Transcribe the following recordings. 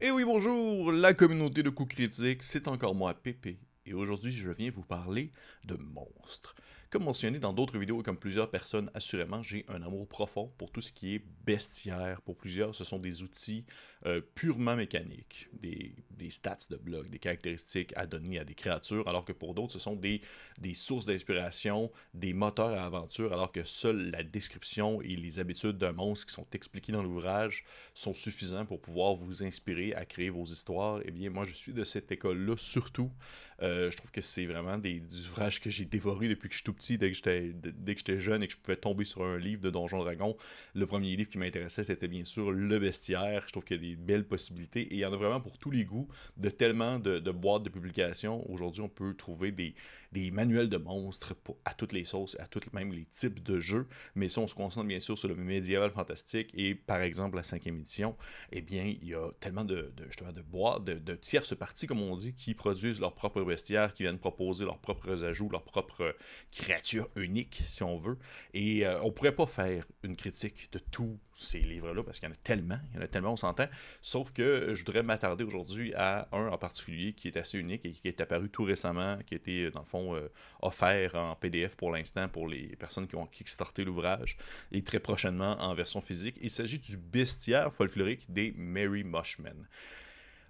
Et oui, bonjour, la communauté de coups critiques, c'est encore moi, Pépé. Et aujourd'hui, je viens vous parler de monstres. Comme mentionné dans d'autres vidéos comme plusieurs personnes, assurément, j'ai un amour profond pour tout ce qui est bestiaire. Pour plusieurs, ce sont des outils euh, purement mécaniques, des, stats de blog, des caractéristiques à donner à des créatures, alors que pour d'autres, ce sont des, des sources d'inspiration, des moteurs à aventure, alors que seule la description et les habitudes d'un monstre qui sont expliquées dans l'ouvrage sont suffisants pour pouvoir vous inspirer à créer vos histoires. Eh bien, moi, je suis de cette école-là surtout. Euh, je trouve que c'est vraiment des, ouvrages que j'ai dévorés depuis que je suis tout petit, dès que j'étais jeune et que je pouvais tomber sur un livre de Donjon Dragon. Le premier livre qui m'intéressait, c'était bien sûr Le Bestiaire. Je trouve qu'il des belles possibilités et il y en a vraiment pour tous les goûts, de tellement de, boîtes de publication. Aujourd'hui, on peut trouver des, des manuels de monstres à toutes les sauces, à tous même les types de jeux. Mais si on se concentre bien sûr sur le médiéval fantastique et par exemple la cinquième édition, eh bien, il y a tellement de, boîtes, de, de tierces parties, comme on dit, qui produisent leur propre bestiaires qui viennent proposer leurs propres ajouts, leurs propres créatures uniques, si on veut. Et euh, on pourrait pas faire une critique de tous ces livres-là, parce qu'il y en a tellement, il y en a tellement, on s'entend. Sauf que je voudrais m'attarder aujourd'hui à un en particulier qui est assez unique et qui est apparu tout récemment, qui a été, dans le fond, euh, offert en PDF pour l'instant pour les personnes qui ont kickstarté l'ouvrage, et très prochainement en version physique. Il s'agit du bestiaire folklorique des Mary Mushmen.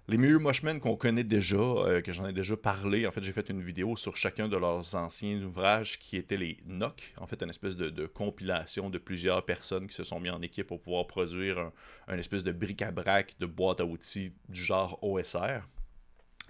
Les Mirror Mushmen qu'on connaît déjà, euh, que j'en ai déjà parlé, en fait, j'ai fait une vidéo sur chacun de leurs anciens ouvrages qui étaient les NOC, en fait, une espèce de, compilation de plusieurs personnes qui se sont mis en équipe pour pouvoir produire un, espèce de bric-à-brac de boîte à outils du genre OSR.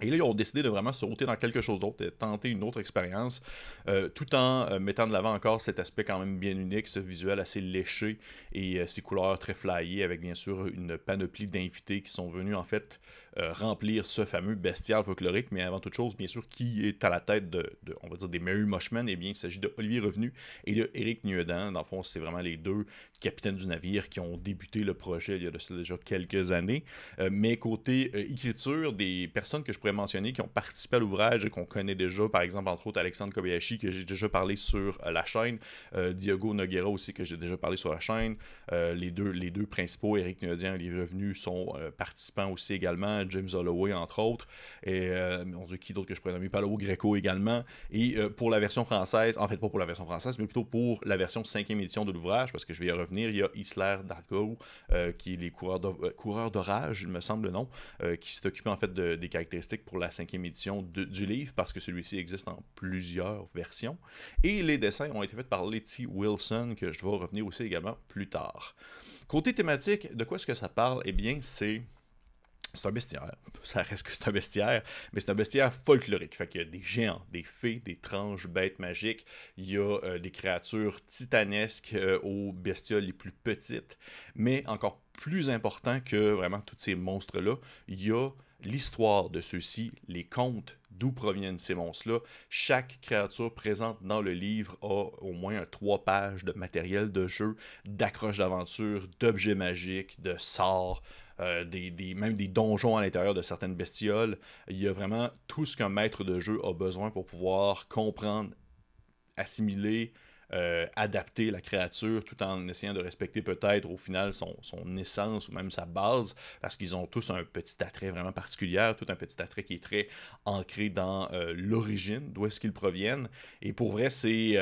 Et là, ils ont décidé de vraiment se router dans quelque chose d'autre, de tenter une autre expérience, euh, tout en euh, mettant de l'avant encore cet aspect quand même bien unique, ce visuel assez léché et ces couleurs très flyées, avec bien sûr une panoplie d'invités qui sont venus en fait euh, remplir ce fameux bestiaire folklorique, mais avant toute chose, bien sûr, qui est à la tête de, on va dire, des Mary Mushmen, eh bien, il s'agit de Olivier Revenu et de Eric Nuedan. Dans le fond, c'est vraiment les deux capitaines du navire qui ont débuté le projet il y a déjà quelques années. Euh, mais côté euh, écriture, des personnes que je pourrais mentionner qui ont participé à l'ouvrage et qu'on connaît déjà, par exemple, entre autres, Alexandre Kobayashi, que j'ai déjà parlé sur la chaîne, Diogo Noguera aussi, que j'ai déjà parlé sur la chaîne. les, deux, les deux principaux, Eric Nuedan et Olivier Revenu, sont participants aussi également. James Holloway, entre autres. Et euh, on dit qui d'autre que je pourrais nommer? Greco également. Et euh, pour la version française, en fait, pas pour la version française, mais plutôt pour la version cinquième édition de l'ouvrage, parce que je vais y revenir, il y a Isler Dargo, euh, qui est les coureurs d'orage, il me semble le nom, qui s'est occupé en fait des caractéristiques pour la cinquième édition du livre, parce que celui-ci existe en plusieurs versions. Et les dessins ont été faits par Letty Wilson, que je vais revenir aussi également plus tard. Côté thématique, de quoi est-ce que ça parle? Eh bien, c'est c'est un bestiaire. Ça reste que c'est un bestiaire, mais c'est un bestiaire folklorique. Fait qu'il y a des géants, des fées, des tranches bêtes magiques. Il y a euh, des créatures titanesques euh, aux bestioles les plus petites. Mais encore plus important que vraiment tous ces monstres-là, il y a l'histoire de ceux-ci, les contes d'où proviennent ces monstres-là. Chaque créature présente dans le livre a au moins trois pages de matériel de jeu, d'accroches d'aventure, d'objets magiques, de sorts, euh, des, même des donjons à l'intérieur de certaines bestioles. Il y a vraiment tout ce qu'un maître de jeu a besoin pour pouvoir comprendre, assimiler, euh, adapter la créature tout en essayant de respecter peut-être au final son, essence ou même sa base, parce qu'ils ont tous un petit attrait vraiment particulier, tout un petit attrait qui est très ancré dans euh, l'origine, d'où est-ce qu'ils proviennent. Et pour vrai, c'est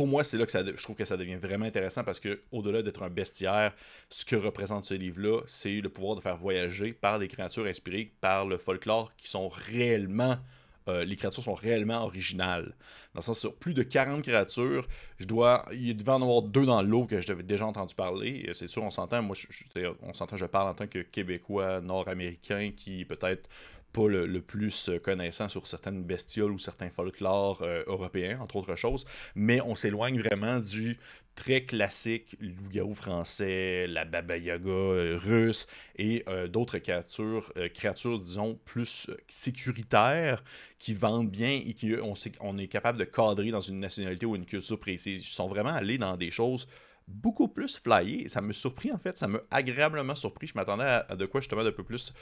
pour moi, c'est là que ça, je trouve que ça devient vraiment intéressant parce que, au-delà d'être un bestiaire, ce que représente ce livre-là, c'est le pouvoir de faire voyager par des créatures inspirées par le folklore qui sont réellement. Euh, les créatures sont réellement originales. Dans le sens, sur plus de 40 créatures, je dois. Il devait en avoir deux dans l'eau que j'avais déjà entendu parler. C'est sûr, on s'entend. Moi, on s'entend, je parle en tant que Québécois nord-américain qui peut-être pas le, plus connaissant sur certaines bestioles ou certains folklores euh, européens, entre autres choses, mais on s'éloigne vraiment du très classique loup-garou français, la Baba Yaga euh, russe et euh, d'autres créatures, créatures, disons, plus sécuritaires qui vendent bien et qui on, on est capable de cadrer dans une nationalité ou une culture précise. Ils sont vraiment allés dans des choses beaucoup plus flyées. Ça me surpris en fait, ça m'a agréablement surpris. Je m'attendais à, de quoi justement de peu plus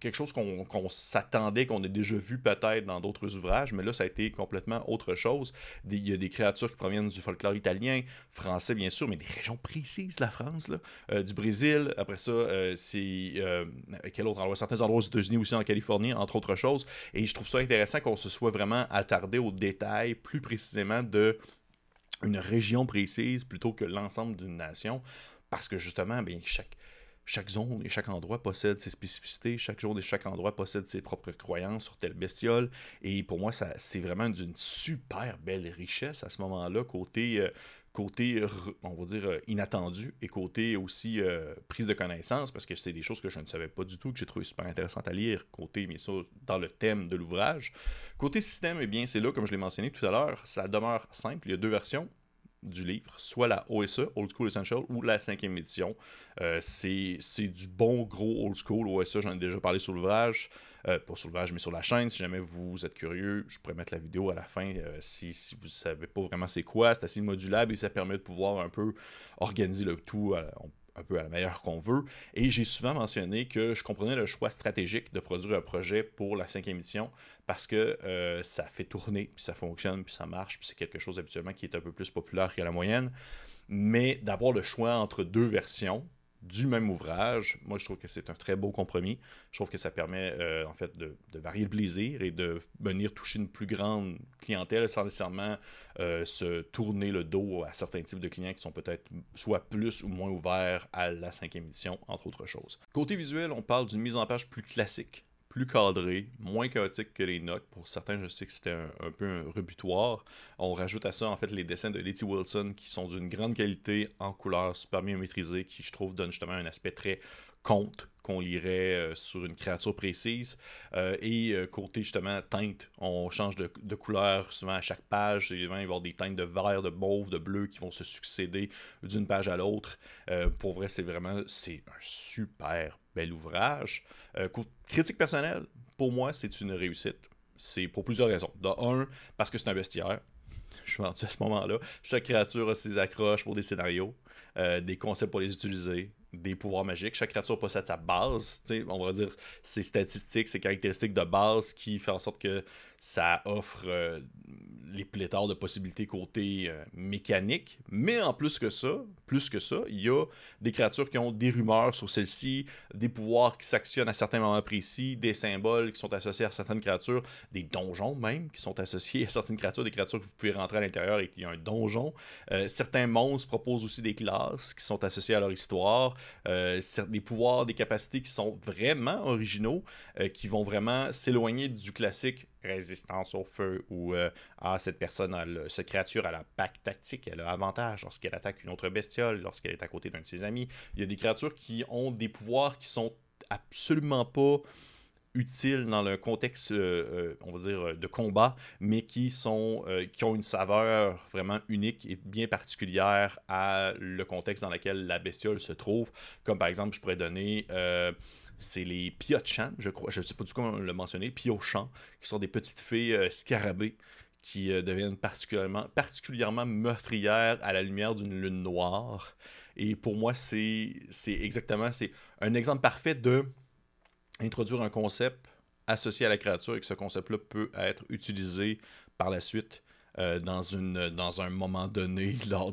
quelque chose qu'on s'attendait, qu'on a déjà vu peut-être dans d'autres ouvrages, mais là, ça a été complètement autre chose. il y a des créatures qui proviennent du folklore italien, français bien sûr, mais des régions précises, la France, là, euh, du Brésil. Après ça, euh, c'est euh, quel autre endroit? Certains endroits aux États-Unis aussi, en Californie, entre autres choses. Et je trouve ça intéressant qu'on se soit vraiment attardé aux détails plus précisément de une région précise plutôt que l'ensemble d'une nation. Parce que justement, bien, chaque, chaque zone et chaque endroit possède ses spécificités, chaque zone et chaque endroit possède ses propres croyances sur telle bestiole. Et pour moi, ça, c'est vraiment d'une super belle richesse à ce moment-là, côté, euh, côté on va dire, euh, inattendu et côté aussi euh, prise de connaissance, parce que c'est des choses que je ne savais pas du tout, que j'ai trouvé super intéressantes à lire, côté, mais ça, dans le thème de l'ouvrage. Côté système, eh bien, c'est là, comme je l'ai mentionné tout à l'heure, ça demeure simple. Il y a deux versions du livre, soit la OSE, Old School Essential, ou la cinquième édition. Euh, c'est du bon gros Old School OSE, j'en ai déjà parlé sur l'ouvrage, euh, pas sur l'ouvrage, mais sur la chaîne. Si jamais vous êtes curieux, je pourrais mettre la vidéo à la fin euh, si, si, vous ne savez pas vraiment c'est quoi. C'est assez modulable et ça permet de pouvoir un peu organiser le tout un peu à la meilleure qu'on veut. Et j'ai souvent mentionné que je comprenais le choix stratégique de produire un projet pour la cinquième édition parce que euh, ça fait tourner, puis ça fonctionne, puis ça marche, puis c'est quelque chose habituellement qui est un peu plus populaire que la moyenne. Mais d'avoir le choix entre deux versions, du même ouvrage. Moi, je trouve que c'est un très beau compromis. Je trouve que ça permet, euh, en fait, de, varier le plaisir et de venir toucher une plus grande clientèle sans nécessairement euh, se tourner le dos à certains types de clients qui sont peut-être soit plus ou moins ouverts à la cinquième édition, entre autres choses. Côté visuel, on parle d'une mise en page plus classique plus cadré, moins chaotique que les notes. Pour certains, je sais que c'était un, peu un rebutoir. On rajoute à ça, en fait, les dessins de Letty Wilson qui sont d'une grande qualité, en couleur, super bien maîtrisés, qui, je trouve, donnent justement un aspect très conte qu'on lirait euh, sur une créature précise. Euh, et euh, côté justement teinte, on change de, couleur souvent à chaque page. Il va y avoir des teintes de vert, de mauve, de bleu qui vont se succéder d'une page à l'autre. pour vrai, c'est vraiment c'est un super bel ouvrage. critique personnelle, pour moi, c'est une réussite. C'est pour plusieurs raisons. De un, parce que c'est un bestiaire. Je suis vendu à ce moment-là. Chaque créature a ses accroches pour des scénarios, des concepts pour les utiliser, des pouvoirs magiques. Chaque créature possède sa base, on va dire ses statistiques, ses caractéristiques de base qui fait en sorte que ça offre euh, les pléthores de possibilités côté euh, mécanique. Mais en plus que ça, plus que ça, il y a des créatures qui ont des rumeurs sur celles-ci, des pouvoirs qui s'actionnent à certains moments précis, des symboles qui sont associés à certaines créatures, des donjons même qui sont associés à certaines créatures, des créatures que vous pouvez rentrer à l'intérieur et qu'il y a un donjon. Euh, certains monstres proposent aussi des classes qui sont associées à leur histoire, des pouvoirs, des capacités qui sont vraiment originaux, qui vont vraiment s'éloigner du classique résistance au feu ou euh, ah, cette personne, cette créature a la pack tactique, elle a avantage lorsqu'elle attaque une autre bestiole, lorsqu'elle est à côté d'un de ses amis. Il y a des créatures qui ont des pouvoirs qui sont absolument pas utiles dans le contexte, euh, euh, on va dire, de combat, mais qui, sont, qui ont une saveur vraiment unique et bien particulière à le contexte dans lequel la bestiole se trouve. Comme par exemple, je pourrais donner c'est les Piotchan, je crois, je ne sais pas du coup comment le mentionner, Piochan, qui sont des petites filles euh, scarabées qui euh, deviennent particulièrement, particulièrement meurtrières à la lumière d'une lune noire. Et pour moi, c'est exactement, c'est un exemple parfait de introduire un concept associé à la créature et que ce concept-là peut être utilisé par la suite euh, dans, une, dans un moment donné lors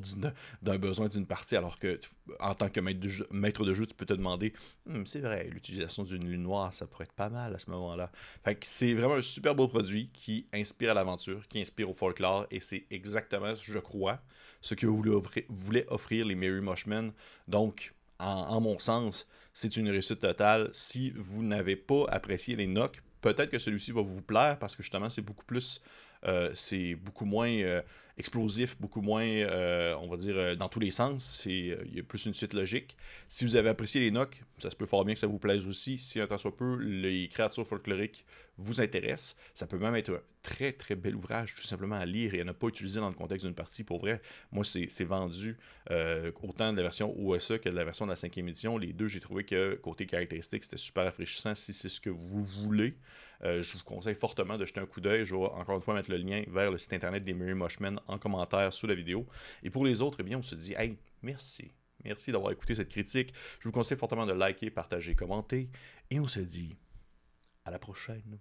d'un besoin d'une partie, alors que en tant que maître de jeu, maître de jeu tu peux te demander hmm, c'est vrai, l'utilisation d'une lune noire, ça pourrait être pas mal à ce moment-là. Fait que c'est vraiment un super beau produit qui inspire à l'aventure, qui inspire au folklore, et c'est exactement, je crois, ce que vous voulez offrir, les Mary Mushmen. Donc, en, mon sens, c'est une réussite totale. Si vous n'avez pas apprécié les Nocs, peut-être que celui-ci va vous plaire parce que justement, c'est beaucoup plus euh, c'est beaucoup moins euh, explosif, beaucoup moins, euh, on va dire, dans tous les sens. Il y a plus une suite logique. Si vous avez apprécié les Nocs, ça se peut fort bien que ça vous plaise aussi. Si un temps soit peu, les créatures folkloriques vous intéressent, ça peut même être un très très bel ouvrage tout simplement à lire et à ne pas utiliser dans le contexte d'une partie. Pour vrai, moi, c'est vendu autant de la version OSE que de la version de la cinquième édition. Les deux, j'ai trouvé que côté caractéristique, c'était super rafraîchissant si c'est ce que vous voulez. Euh, je vous conseille fortement de jeter un coup d'œil. Je vais encore une fois mettre le lien vers le site internet des Mary Mushmen en commentaire sous la vidéo. Et pour les autres, eh bien, on se dit, hey, merci. Merci d'avoir écouté cette critique. Je vous conseille fortement de liker, partager, commenter. Et on se dit à la prochaine.